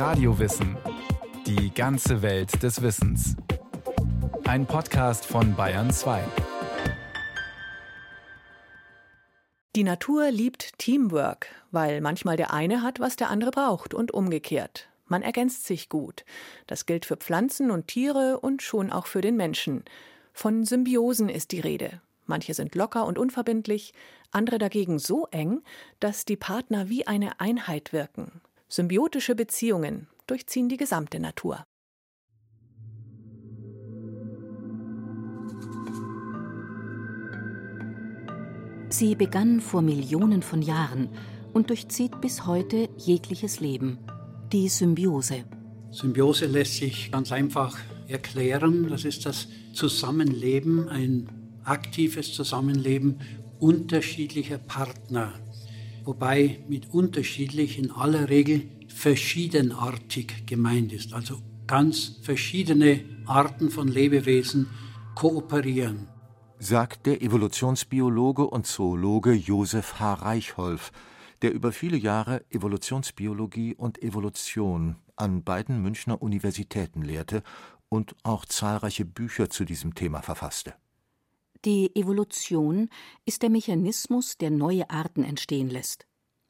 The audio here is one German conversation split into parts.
Radiowissen. Die ganze Welt des Wissens. Ein Podcast von Bayern 2. Die Natur liebt Teamwork, weil manchmal der eine hat, was der andere braucht und umgekehrt. Man ergänzt sich gut. Das gilt für Pflanzen und Tiere und schon auch für den Menschen. Von Symbiosen ist die Rede. Manche sind locker und unverbindlich, andere dagegen so eng, dass die Partner wie eine Einheit wirken. Symbiotische Beziehungen durchziehen die gesamte Natur. Sie begann vor Millionen von Jahren und durchzieht bis heute jegliches Leben. Die Symbiose. Symbiose lässt sich ganz einfach erklären. Das ist das Zusammenleben, ein aktives Zusammenleben unterschiedlicher Partner. Wobei mit unterschiedlich in aller Regel verschiedenartig gemeint ist. Also ganz verschiedene Arten von Lebewesen kooperieren sagt der Evolutionsbiologe und Zoologe Josef H. Reichholf, der über viele Jahre Evolutionsbiologie und Evolution an beiden Münchner Universitäten lehrte und auch zahlreiche Bücher zu diesem Thema verfasste. Die Evolution ist der Mechanismus, der neue Arten entstehen lässt.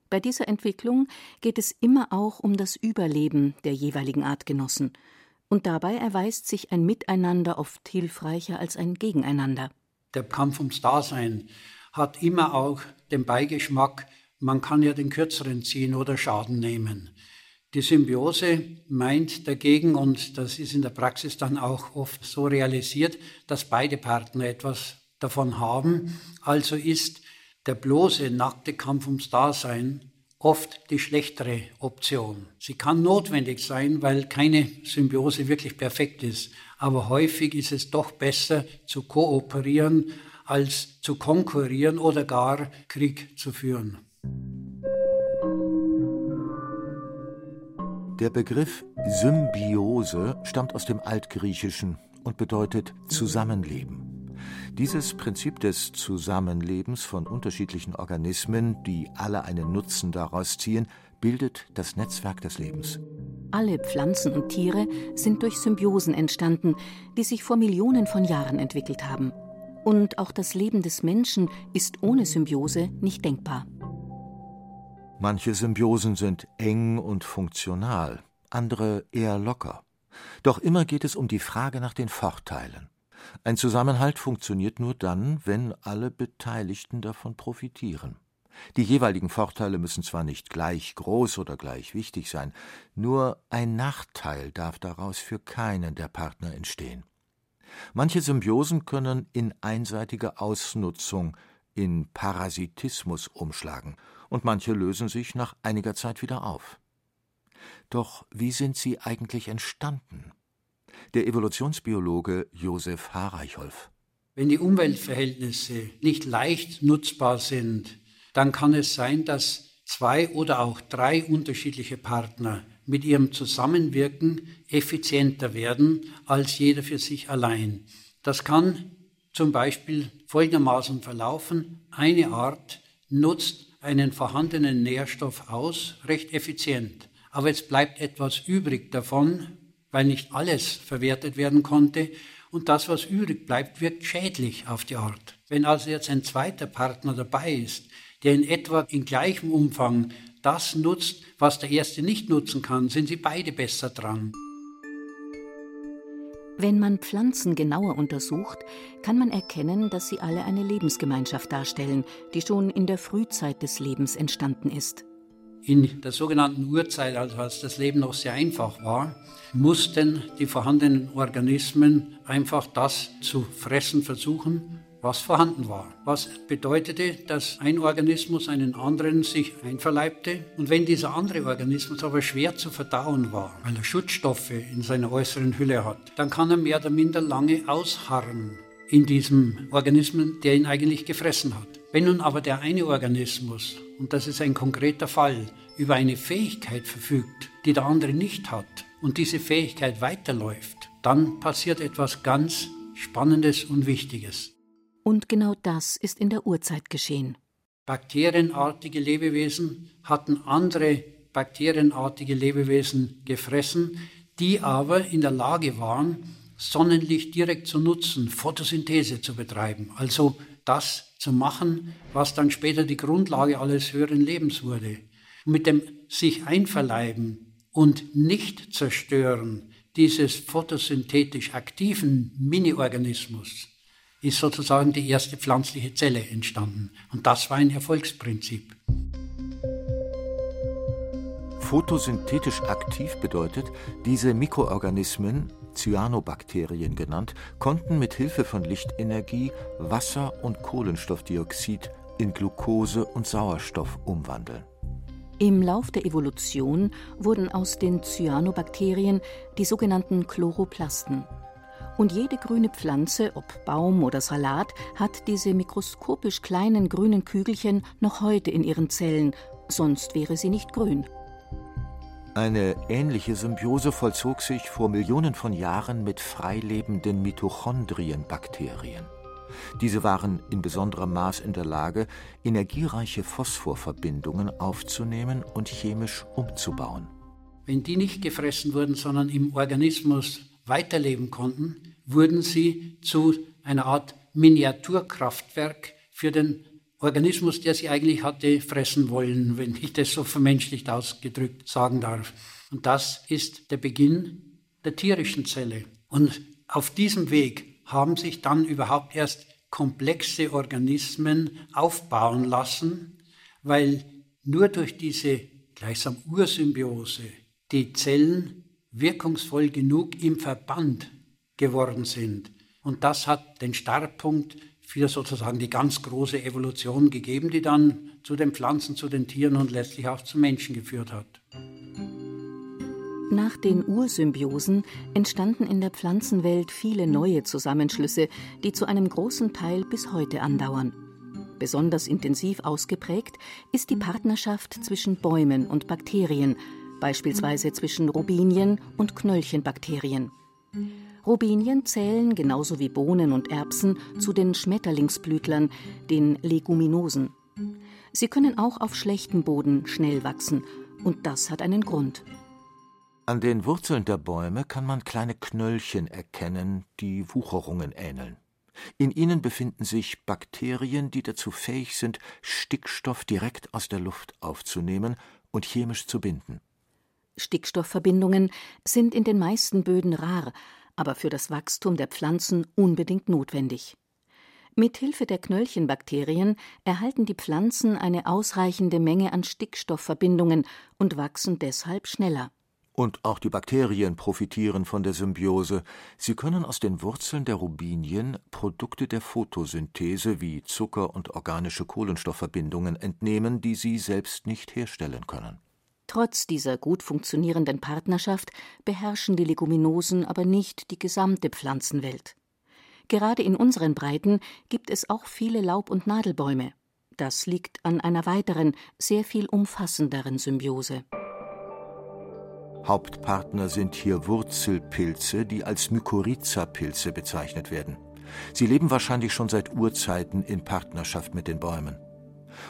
Bei dieser Entwicklung geht es immer auch um das Überleben der jeweiligen Artgenossen, und dabei erweist sich ein Miteinander oft hilfreicher als ein Gegeneinander der Kampf ums Dasein hat immer auch den Beigeschmack, man kann ja den Kürzeren ziehen oder Schaden nehmen. Die Symbiose meint dagegen, und das ist in der Praxis dann auch oft so realisiert, dass beide Partner etwas davon haben. Also ist der bloße, nackte Kampf ums Dasein oft die schlechtere Option. Sie kann notwendig sein, weil keine Symbiose wirklich perfekt ist. Aber häufig ist es doch besser zu kooperieren, als zu konkurrieren oder gar Krieg zu führen. Der Begriff Symbiose stammt aus dem Altgriechischen und bedeutet Zusammenleben. Dieses Prinzip des Zusammenlebens von unterschiedlichen Organismen, die alle einen Nutzen daraus ziehen, bildet das Netzwerk des Lebens. Alle Pflanzen und Tiere sind durch Symbiosen entstanden, die sich vor Millionen von Jahren entwickelt haben. Und auch das Leben des Menschen ist ohne Symbiose nicht denkbar. Manche Symbiosen sind eng und funktional, andere eher locker. Doch immer geht es um die Frage nach den Vorteilen. Ein Zusammenhalt funktioniert nur dann, wenn alle Beteiligten davon profitieren. Die jeweiligen Vorteile müssen zwar nicht gleich groß oder gleich wichtig sein, nur ein Nachteil darf daraus für keinen der Partner entstehen. Manche Symbiosen können in einseitige Ausnutzung, in Parasitismus umschlagen, und manche lösen sich nach einiger Zeit wieder auf. Doch wie sind sie eigentlich entstanden? Der Evolutionsbiologe Josef H. Reichholf. Wenn die Umweltverhältnisse nicht leicht nutzbar sind, dann kann es sein, dass zwei oder auch drei unterschiedliche Partner mit ihrem Zusammenwirken effizienter werden als jeder für sich allein. Das kann zum Beispiel folgendermaßen verlaufen. Eine Art nutzt einen vorhandenen Nährstoff aus, recht effizient. Aber jetzt bleibt etwas übrig davon, weil nicht alles verwertet werden konnte und das, was übrig bleibt, wirkt schädlich auf die Art. Wenn also jetzt ein zweiter Partner dabei ist, der in etwa in gleichem Umfang das nutzt, was der erste nicht nutzen kann, sind sie beide besser dran. Wenn man Pflanzen genauer untersucht, kann man erkennen, dass sie alle eine Lebensgemeinschaft darstellen, die schon in der Frühzeit des Lebens entstanden ist. In der sogenannten Urzeit, also als das Leben noch sehr einfach war, mussten die vorhandenen Organismen einfach das zu fressen versuchen, was vorhanden war. Was bedeutete, dass ein Organismus einen anderen sich einverleibte und wenn dieser andere Organismus aber schwer zu verdauen war, weil er Schutzstoffe in seiner äußeren Hülle hat, dann kann er mehr oder minder lange ausharren in diesem Organismus, der ihn eigentlich gefressen hat. Wenn nun aber der eine Organismus, und das ist ein konkreter Fall, über eine Fähigkeit verfügt, die der andere nicht hat, und diese Fähigkeit weiterläuft, dann passiert etwas ganz Spannendes und Wichtiges. Und genau das ist in der Urzeit geschehen. Bakterienartige Lebewesen hatten andere bakterienartige Lebewesen gefressen, die aber in der Lage waren, Sonnenlicht direkt zu nutzen, Photosynthese zu betreiben, also das zu machen, was dann später die Grundlage alles höheren Lebens wurde. Mit dem sich einverleiben und nicht zerstören dieses photosynthetisch aktiven Mini-Organismus ist sozusagen die erste pflanzliche Zelle entstanden. Und das war ein Erfolgsprinzip. Photosynthetisch aktiv bedeutet, diese Mikroorganismen, Cyanobakterien genannt, konnten mit Hilfe von Lichtenergie Wasser und Kohlenstoffdioxid in Glucose und Sauerstoff umwandeln. Im Lauf der Evolution wurden aus den Cyanobakterien die sogenannten Chloroplasten. Und jede grüne Pflanze, ob Baum oder Salat, hat diese mikroskopisch kleinen grünen Kügelchen noch heute in ihren Zellen, sonst wäre sie nicht grün. Eine ähnliche Symbiose vollzog sich vor Millionen von Jahren mit freilebenden Mitochondrienbakterien. Diese waren in besonderem Maß in der Lage, energiereiche Phosphorverbindungen aufzunehmen und chemisch umzubauen. Wenn die nicht gefressen wurden, sondern im Organismus weiterleben konnten, wurden sie zu einer Art Miniaturkraftwerk für den Organismus, der sie eigentlich hatte fressen wollen, wenn ich das so vermenschlicht ausgedrückt sagen darf. Und das ist der Beginn der tierischen Zelle. Und auf diesem Weg haben sich dann überhaupt erst komplexe Organismen aufbauen lassen, weil nur durch diese gleichsam Ursymbiose die Zellen wirkungsvoll genug im Verband geworden sind. Und das hat den Startpunkt für sozusagen die ganz große Evolution gegeben, die dann zu den Pflanzen, zu den Tieren und letztlich auch zu Menschen geführt hat. Nach den Ursymbiosen entstanden in der Pflanzenwelt viele neue Zusammenschlüsse, die zu einem großen Teil bis heute andauern. Besonders intensiv ausgeprägt ist die Partnerschaft zwischen Bäumen und Bakterien, beispielsweise zwischen Robinien und Knöllchenbakterien. Robinien zählen genauso wie Bohnen und Erbsen zu den Schmetterlingsblütlern, den Leguminosen. Sie können auch auf schlechtem Boden schnell wachsen, und das hat einen Grund. An den Wurzeln der Bäume kann man kleine Knöllchen erkennen, die Wucherungen ähneln. In ihnen befinden sich Bakterien, die dazu fähig sind, Stickstoff direkt aus der Luft aufzunehmen und chemisch zu binden. Stickstoffverbindungen sind in den meisten Böden rar, aber für das Wachstum der Pflanzen unbedingt notwendig. Mit Hilfe der Knöllchenbakterien erhalten die Pflanzen eine ausreichende Menge an Stickstoffverbindungen und wachsen deshalb schneller. Und auch die Bakterien profitieren von der Symbiose. Sie können aus den Wurzeln der Robinien Produkte der Photosynthese wie Zucker und organische Kohlenstoffverbindungen entnehmen, die sie selbst nicht herstellen können. Trotz dieser gut funktionierenden Partnerschaft beherrschen die Leguminosen aber nicht die gesamte Pflanzenwelt. Gerade in unseren Breiten gibt es auch viele Laub- und Nadelbäume. Das liegt an einer weiteren, sehr viel umfassenderen Symbiose. Hauptpartner sind hier Wurzelpilze, die als Mykorrhiza-Pilze bezeichnet werden. Sie leben wahrscheinlich schon seit Urzeiten in Partnerschaft mit den Bäumen.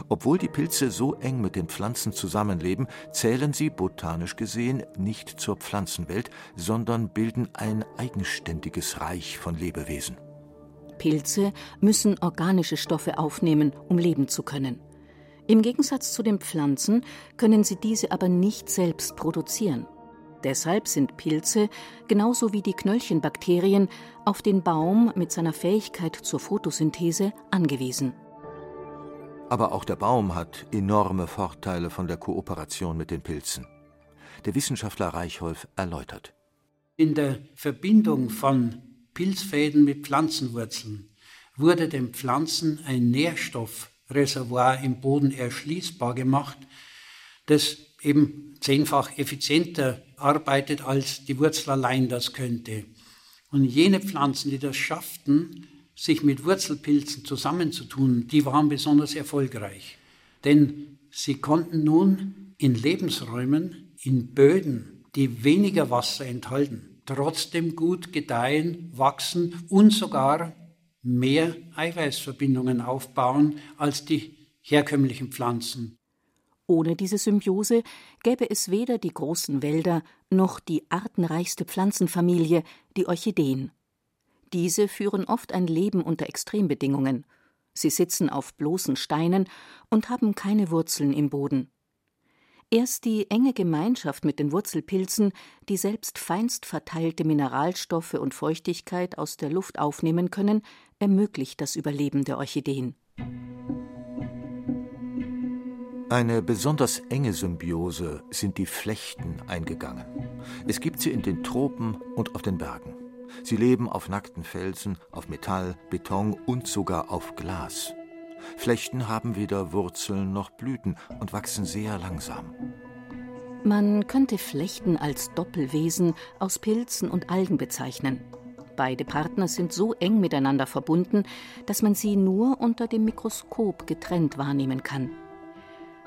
Obwohl die Pilze so eng mit den Pflanzen zusammenleben, zählen sie, botanisch gesehen, nicht zur Pflanzenwelt, sondern bilden ein eigenständiges Reich von Lebewesen. Pilze müssen organische Stoffe aufnehmen, um leben zu können. Im Gegensatz zu den Pflanzen können sie diese aber nicht selbst produzieren. Deshalb sind Pilze, genauso wie die Knöllchenbakterien, auf den Baum mit seiner Fähigkeit zur Photosynthese angewiesen. Aber auch der Baum hat enorme Vorteile von der Kooperation mit den Pilzen. Der Wissenschaftler Reichholf erläutert. In der Verbindung von Pilzfäden mit Pflanzenwurzeln wurde den Pflanzen ein Nährstoffreservoir im Boden erschließbar gemacht, das eben zehnfach effizienter arbeitet, als die Wurzel allein das könnte. Und jene Pflanzen, die das schafften, sich mit Wurzelpilzen zusammenzutun, die waren besonders erfolgreich. Denn sie konnten nun in Lebensräumen, in Böden, die weniger Wasser enthalten, trotzdem gut gedeihen, wachsen und sogar mehr Eiweißverbindungen aufbauen als die herkömmlichen Pflanzen. Ohne diese Symbiose gäbe es weder die großen Wälder noch die artenreichste Pflanzenfamilie, die Orchideen. Diese führen oft ein Leben unter Extrembedingungen. Sie sitzen auf bloßen Steinen und haben keine Wurzeln im Boden. Erst die enge Gemeinschaft mit den Wurzelpilzen, die selbst feinst verteilte Mineralstoffe und Feuchtigkeit aus der Luft aufnehmen können, ermöglicht das Überleben der Orchideen. Eine besonders enge Symbiose sind die Flechten eingegangen. Es gibt sie in den Tropen und auf den Bergen. Sie leben auf nackten Felsen, auf Metall, Beton und sogar auf Glas. Flechten haben weder Wurzeln noch Blüten und wachsen sehr langsam. Man könnte Flechten als Doppelwesen aus Pilzen und Algen bezeichnen. Beide Partner sind so eng miteinander verbunden, dass man sie nur unter dem Mikroskop getrennt wahrnehmen kann.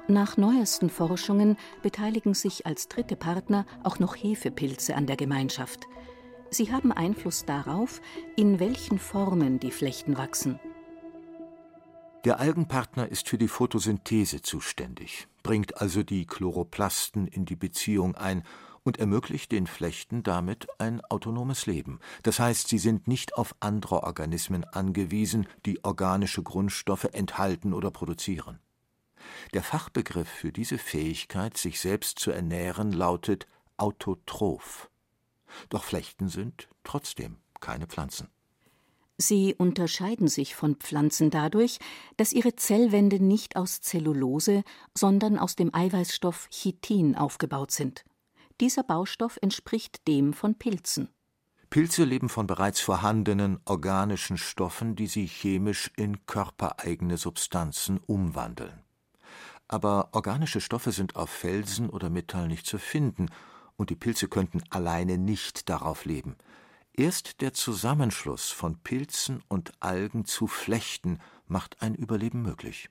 Nach neuesten Forschungen beteiligen sich als dritte Partner auch noch Hefepilze an der Gemeinschaft. Sie haben Einfluss darauf, in welchen Formen die Flechten wachsen. Der Algenpartner ist für die Photosynthese zuständig, bringt also die Chloroplasten in die Beziehung ein und ermöglicht den Flechten damit ein autonomes Leben. Das heißt, sie sind nicht auf andere Organismen angewiesen, die organische Grundstoffe enthalten oder produzieren. Der Fachbegriff für diese Fähigkeit, sich selbst zu ernähren, lautet autotroph. Doch Flechten sind trotzdem keine Pflanzen. Sie unterscheiden sich von Pflanzen dadurch, dass ihre Zellwände nicht aus Zellulose, sondern aus dem Eiweißstoff Chitin aufgebaut sind. Dieser Baustoff entspricht dem von Pilzen. Pilze leben von bereits vorhandenen organischen Stoffen, die sie chemisch in körpereigene Substanzen umwandeln aber organische Stoffe sind auf Felsen oder Metall nicht zu finden, und die Pilze könnten alleine nicht darauf leben. Erst der Zusammenschluss von Pilzen und Algen zu Flechten macht ein Überleben möglich.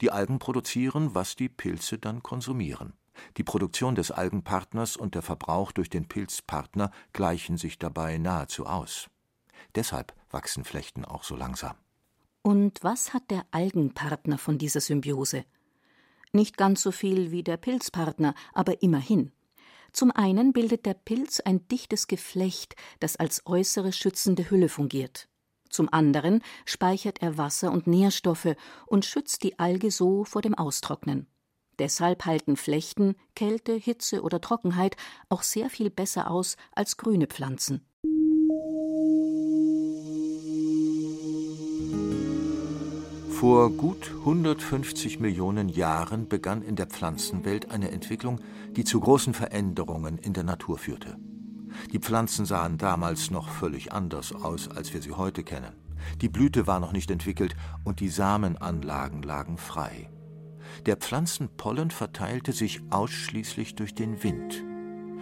Die Algen produzieren, was die Pilze dann konsumieren. Die Produktion des Algenpartners und der Verbrauch durch den Pilzpartner gleichen sich dabei nahezu aus. Deshalb wachsen Flechten auch so langsam. Und was hat der Algenpartner von dieser Symbiose? Nicht ganz so viel wie der Pilzpartner, aber immerhin. Zum einen bildet der Pilz ein dichtes Geflecht, das als äußere schützende Hülle fungiert. Zum anderen speichert er Wasser und Nährstoffe und schützt die Alge so vor dem Austrocknen. Deshalb halten Flechten Kälte, Hitze oder Trockenheit auch sehr viel besser aus als grüne Pflanzen. Vor gut 150 Millionen Jahren begann in der Pflanzenwelt eine Entwicklung, die zu großen Veränderungen in der Natur führte. Die Pflanzen sahen damals noch völlig anders aus, als wir sie heute kennen. Die Blüte war noch nicht entwickelt und die Samenanlagen lagen frei. Der Pflanzenpollen verteilte sich ausschließlich durch den Wind.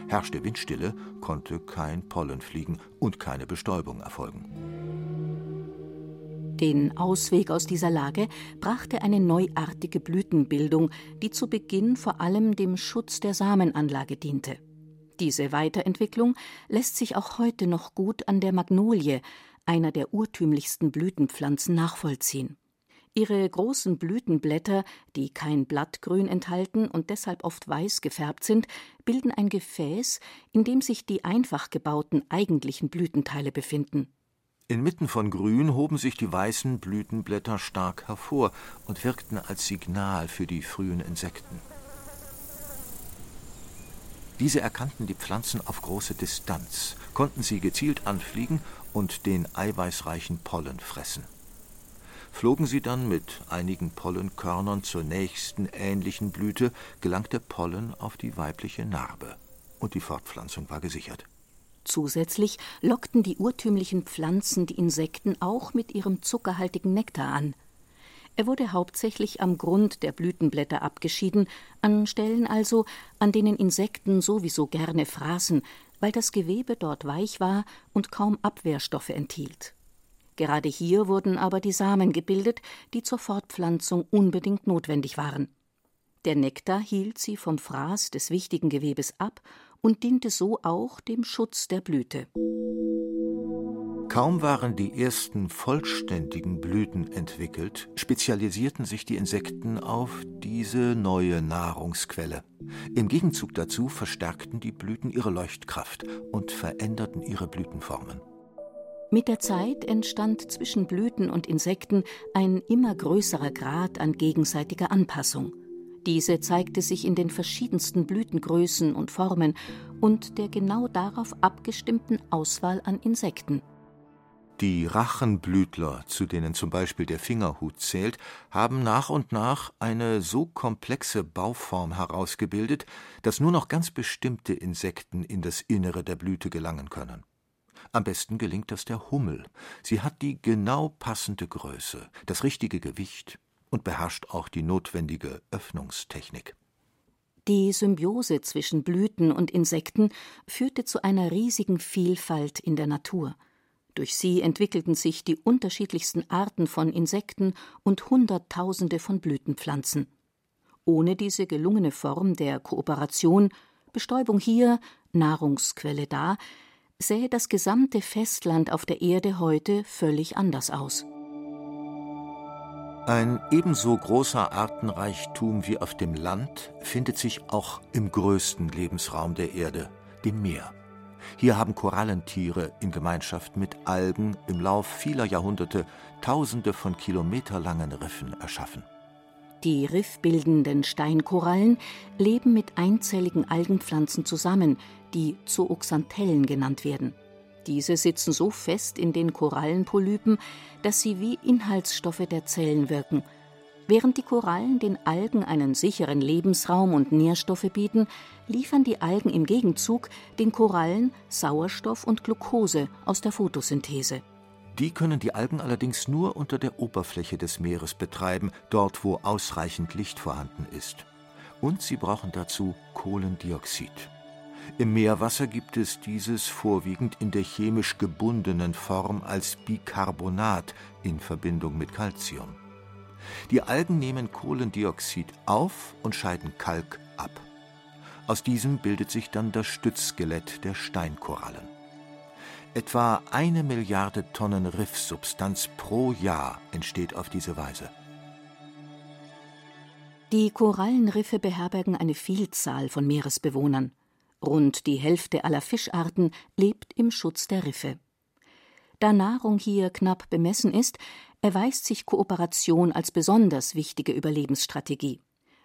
Herrschte Windstille, konnte kein Pollen fliegen und keine Bestäubung erfolgen. Den Ausweg aus dieser Lage brachte eine neuartige Blütenbildung, die zu Beginn vor allem dem Schutz der Samenanlage diente. Diese Weiterentwicklung lässt sich auch heute noch gut an der Magnolie, einer der urtümlichsten Blütenpflanzen, nachvollziehen. Ihre großen Blütenblätter, die kein Blattgrün enthalten und deshalb oft weiß gefärbt sind, bilden ein Gefäß, in dem sich die einfach gebauten eigentlichen Blütenteile befinden. Inmitten von Grün hoben sich die weißen Blütenblätter stark hervor und wirkten als Signal für die frühen Insekten. Diese erkannten die Pflanzen auf große Distanz, konnten sie gezielt anfliegen und den eiweißreichen Pollen fressen. Flogen sie dann mit einigen Pollenkörnern zur nächsten ähnlichen Blüte, gelangte Pollen auf die weibliche Narbe, und die Fortpflanzung war gesichert. Zusätzlich lockten die urtümlichen Pflanzen die Insekten auch mit ihrem zuckerhaltigen Nektar an. Er wurde hauptsächlich am Grund der Blütenblätter abgeschieden, an Stellen also, an denen Insekten sowieso gerne fraßen, weil das Gewebe dort weich war und kaum Abwehrstoffe enthielt. Gerade hier wurden aber die Samen gebildet, die zur Fortpflanzung unbedingt notwendig waren. Der Nektar hielt sie vom Fraß des wichtigen Gewebes ab und diente so auch dem Schutz der Blüte. Kaum waren die ersten vollständigen Blüten entwickelt, spezialisierten sich die Insekten auf diese neue Nahrungsquelle. Im Gegenzug dazu verstärkten die Blüten ihre Leuchtkraft und veränderten ihre Blütenformen. Mit der Zeit entstand zwischen Blüten und Insekten ein immer größerer Grad an gegenseitiger Anpassung. Diese zeigte sich in den verschiedensten Blütengrößen und Formen und der genau darauf abgestimmten Auswahl an Insekten. Die Rachenblütler, zu denen zum Beispiel der Fingerhut zählt, haben nach und nach eine so komplexe Bauform herausgebildet, dass nur noch ganz bestimmte Insekten in das Innere der Blüte gelangen können. Am besten gelingt das der Hummel. Sie hat die genau passende Größe, das richtige Gewicht und beherrscht auch die notwendige Öffnungstechnik. Die Symbiose zwischen Blüten und Insekten führte zu einer riesigen Vielfalt in der Natur. Durch sie entwickelten sich die unterschiedlichsten Arten von Insekten und Hunderttausende von Blütenpflanzen. Ohne diese gelungene Form der Kooperation, Bestäubung hier, Nahrungsquelle da, sähe das gesamte Festland auf der Erde heute völlig anders aus. Ein ebenso großer Artenreichtum wie auf dem Land findet sich auch im größten Lebensraum der Erde, dem Meer. Hier haben Korallentiere in Gemeinschaft mit Algen im Lauf vieler Jahrhunderte Tausende von kilometerlangen Riffen erschaffen. Die riffbildenden Steinkorallen leben mit einzelligen Algenpflanzen zusammen, die Zooxanthellen genannt werden. Diese sitzen so fest in den Korallenpolypen, dass sie wie Inhaltsstoffe der Zellen wirken – Während die Korallen den Algen einen sicheren Lebensraum und Nährstoffe bieten, liefern die Algen im Gegenzug den Korallen Sauerstoff und Glucose aus der Photosynthese. Die können die Algen allerdings nur unter der Oberfläche des Meeres betreiben, dort wo ausreichend Licht vorhanden ist. Und sie brauchen dazu Kohlendioxid. Im Meerwasser gibt es dieses vorwiegend in der chemisch gebundenen Form als Bicarbonat in Verbindung mit Calcium. Die Algen nehmen Kohlendioxid auf und scheiden Kalk ab. Aus diesem bildet sich dann das Stützskelett der Steinkorallen. Etwa eine Milliarde Tonnen Riffsubstanz pro Jahr entsteht auf diese Weise. Die Korallenriffe beherbergen eine Vielzahl von Meeresbewohnern. Rund die Hälfte aller Fischarten lebt im Schutz der Riffe. Da Nahrung hier knapp bemessen ist, erweist sich Kooperation als besonders wichtige Überlebensstrategie.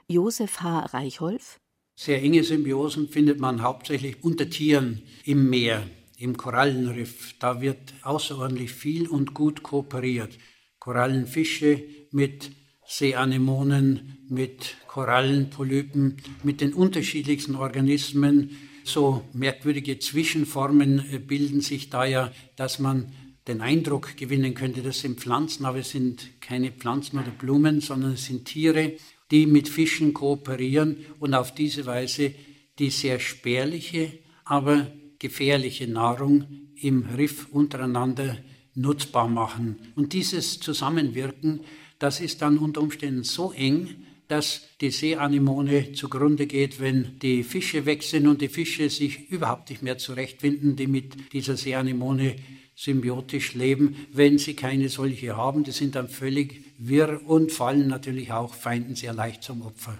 Josef H. Reichholf Sehr enge Symbiosen findet man hauptsächlich unter Tieren im Meer, im Korallenriff. Da wird außerordentlich viel und gut kooperiert. Korallenfische mit Seeanemonen, mit Korallenpolypen, mit den unterschiedlichsten Organismen. So merkwürdige Zwischenformen äh, bilden sich da ja, dass man den Eindruck gewinnen könnte, das sind Pflanzen, aber es sind keine Pflanzen oder Blumen, sondern es sind Tiere, die mit Fischen kooperieren und auf diese Weise die sehr spärliche, aber gefährliche Nahrung im Riff untereinander nutzbar machen. Und dieses Zusammenwirken, das ist dann unter Umständen so eng, dass die Seeanemone zugrunde geht, wenn die Fische weg sind und die Fische sich überhaupt nicht mehr zurechtfinden, die mit dieser Seeanemone symbiotisch leben, wenn sie keine solche haben. Die sind dann völlig wirr und fallen natürlich auch Feinden sehr leicht zum Opfer.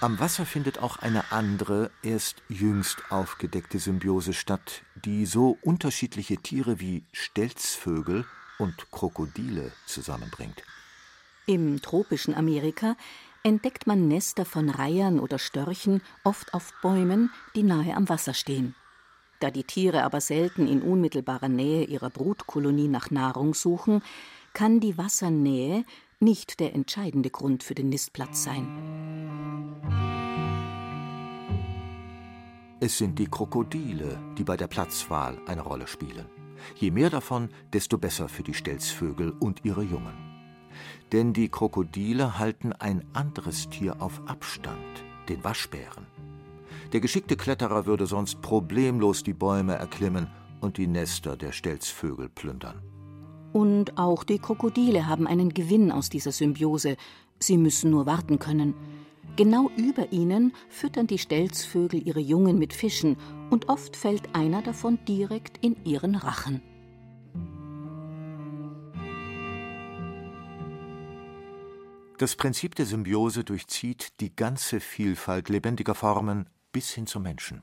Am Wasser findet auch eine andere, erst jüngst aufgedeckte Symbiose statt, die so unterschiedliche Tiere wie Stelzvögel und Krokodile zusammenbringt. Im tropischen Amerika entdeckt man Nester von Reihern oder Störchen oft auf Bäumen, die nahe am Wasser stehen. Da die Tiere aber selten in unmittelbarer Nähe ihrer Brutkolonie nach Nahrung suchen, kann die Wassernähe nicht der entscheidende Grund für den Nistplatz sein. Es sind die Krokodile, die bei der Platzwahl eine Rolle spielen. Je mehr davon, desto besser für die Stelzvögel und ihre Jungen. Denn die Krokodile halten ein anderes Tier auf Abstand, den Waschbären. Der geschickte Kletterer würde sonst problemlos die Bäume erklimmen und die Nester der Stelzvögel plündern. Und auch die Krokodile haben einen Gewinn aus dieser Symbiose. Sie müssen nur warten können. Genau über ihnen füttern die Stelzvögel ihre Jungen mit Fischen und oft fällt einer davon direkt in ihren Rachen. Das Prinzip der Symbiose durchzieht die ganze Vielfalt lebendiger Formen bis hin zum Menschen.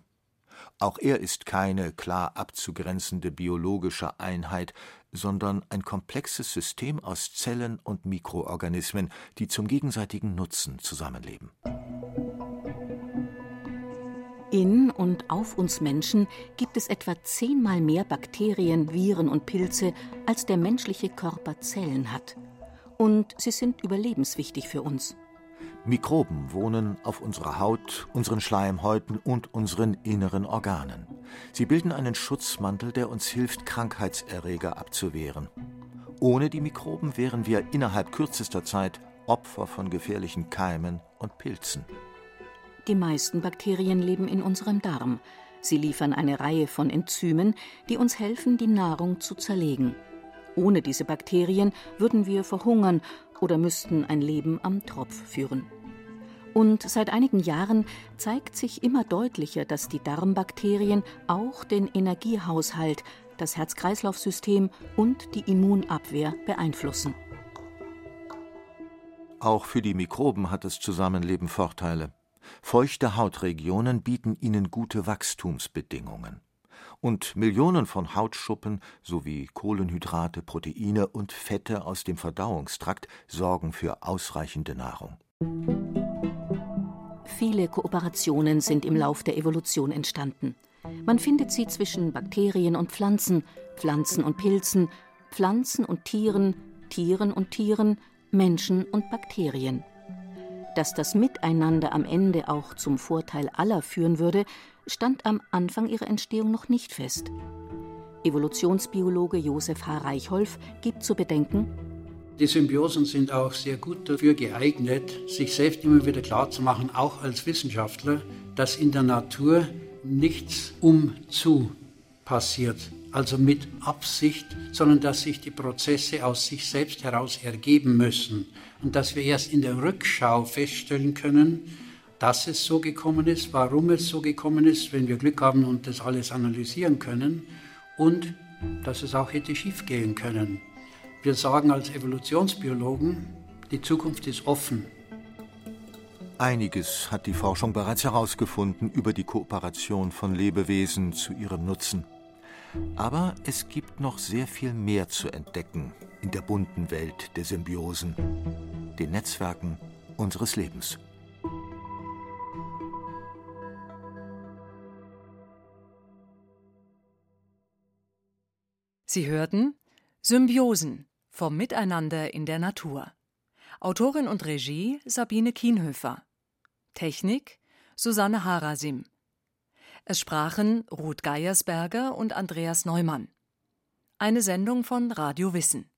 Auch er ist keine klar abzugrenzende biologische Einheit, sondern ein komplexes System aus Zellen und Mikroorganismen, die zum gegenseitigen Nutzen zusammenleben. In und auf uns Menschen gibt es etwa zehnmal mehr Bakterien, Viren und Pilze, als der menschliche Körper Zellen hat. Und sie sind überlebenswichtig für uns. Mikroben wohnen auf unserer Haut, unseren Schleimhäuten und unseren inneren Organen. Sie bilden einen Schutzmantel, der uns hilft, Krankheitserreger abzuwehren. Ohne die Mikroben wären wir innerhalb kürzester Zeit Opfer von gefährlichen Keimen und Pilzen. Die meisten Bakterien leben in unserem Darm. Sie liefern eine Reihe von Enzymen, die uns helfen, die Nahrung zu zerlegen. Ohne diese Bakterien würden wir verhungern oder müssten ein Leben am Tropf führen. Und seit einigen Jahren zeigt sich immer deutlicher, dass die Darmbakterien auch den Energiehaushalt, das Herz-Kreislauf-System und die Immunabwehr beeinflussen. Auch für die Mikroben hat das Zusammenleben Vorteile. Feuchte Hautregionen bieten ihnen gute Wachstumsbedingungen und Millionen von Hautschuppen sowie Kohlenhydrate, Proteine und Fette aus dem Verdauungstrakt sorgen für ausreichende Nahrung. Viele Kooperationen sind im Lauf der Evolution entstanden. Man findet sie zwischen Bakterien und Pflanzen, Pflanzen und Pilzen, Pflanzen und Tieren, Tieren und Tieren, Menschen und Bakterien. Dass das Miteinander am Ende auch zum Vorteil aller führen würde, stand am Anfang ihrer Entstehung noch nicht fest. Evolutionsbiologe Josef H. Reichholf gibt zu bedenken, die Symbiosen sind auch sehr gut dafür geeignet, sich selbst immer wieder klarzumachen, auch als Wissenschaftler, dass in der Natur nichts umzu passiert, also mit Absicht, sondern dass sich die Prozesse aus sich selbst heraus ergeben müssen und dass wir erst in der Rückschau feststellen können, dass es so gekommen ist, warum es so gekommen ist, wenn wir Glück haben und das alles analysieren können und dass es auch hätte schiefgehen können. Wir sagen als Evolutionsbiologen, die Zukunft ist offen. Einiges hat die Forschung bereits herausgefunden über die Kooperation von Lebewesen zu ihrem Nutzen. Aber es gibt noch sehr viel mehr zu entdecken in der bunten Welt der Symbiosen, den Netzwerken unseres Lebens. Sie hörten Symbiosen vom Miteinander in der Natur. Autorin und Regie Sabine Kienhöfer. Technik Susanne Harasim. Es sprachen Ruth Geiersberger und Andreas Neumann. Eine Sendung von Radio Wissen.